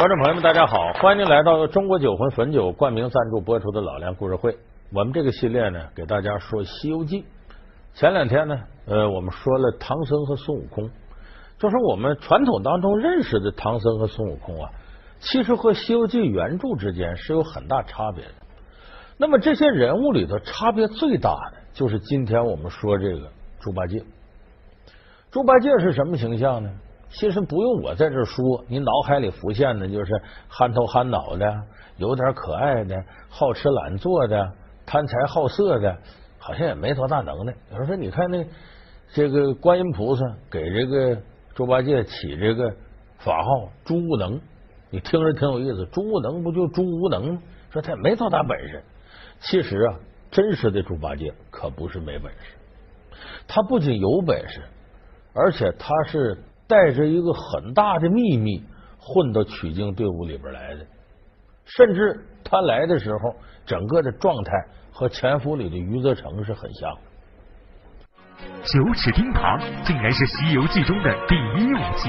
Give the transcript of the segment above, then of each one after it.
观众朋友们，大家好，欢迎您来到中国酒魂汾酒冠名赞助播出的老梁故事会。我们这个系列呢，给大家说《西游记》。前两天呢，呃，我们说了唐僧和孙悟空，就是我们传统当中认识的唐僧和孙悟空啊，其实和《西游记》原著之间是有很大差别的。那么这些人物里头差别最大的，就是今天我们说这个猪八戒。猪八戒是什么形象呢？其实不用我在这说，你脑海里浮现的就是憨头憨脑的，有点可爱的，好吃懒做的，贪财好色的，好像也没多大能耐。有人说，你看那这个观音菩萨给这个猪八戒起这个法号“猪无能”，你听着挺有意思。猪无能不就猪无能吗？说他也没多大本事。其实啊，真实的猪八戒可不是没本事，他不仅有本事，而且他是。带着一个很大的秘密混到取经队伍里边来的，甚至他来的时候，整个的状态和潜伏里的余则成是很像。九齿钉耙竟然是《西游记》中的第一武器。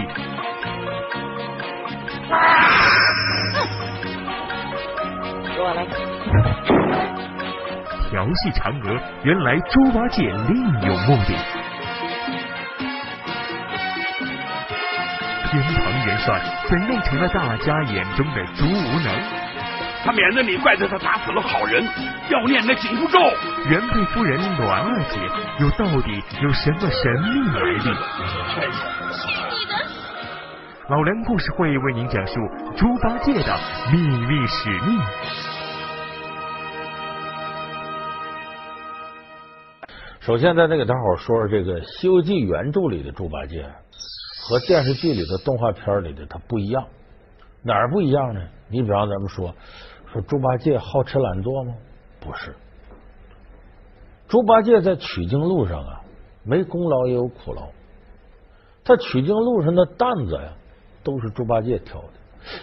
给我来。调戏嫦娥，原来猪八戒另有目的。天蓬元帅怎样成了大家眼中的猪无能？他免得你怪罪他打死了好人，要念那紧箍咒。原配夫人栾二姐又到底有什么神秘来历？老梁故事会为您讲述猪八戒的秘密使命。首先，在这给大伙说说这个《西游记》原著里的猪八戒。和电视剧里的动画片里的它不一样，哪儿不一样呢？你比方咱们说说猪八戒好吃懒做吗？不是，猪八戒在取经路上啊，没功劳也有苦劳。他取经路上的担子呀，都是猪八戒挑的。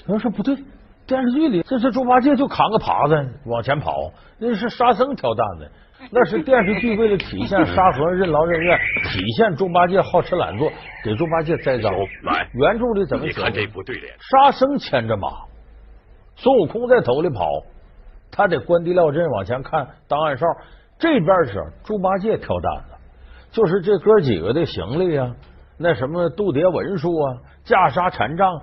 有人说不对，电视剧里这是猪八戒就扛个耙子往前跑，那是沙僧挑担子。那是电视剧为了体现沙和尚任劳任怨，体现猪八戒好吃懒做，给猪八戒栽赃。来，原著里怎么写？你看这不对联。沙僧牵着马，孙悟空在头里跑，他得关地撂阵往前看当暗哨。这边是猪八戒挑担子，就是这哥几个的行李啊，那什么渡牒文书啊，架沙禅杖。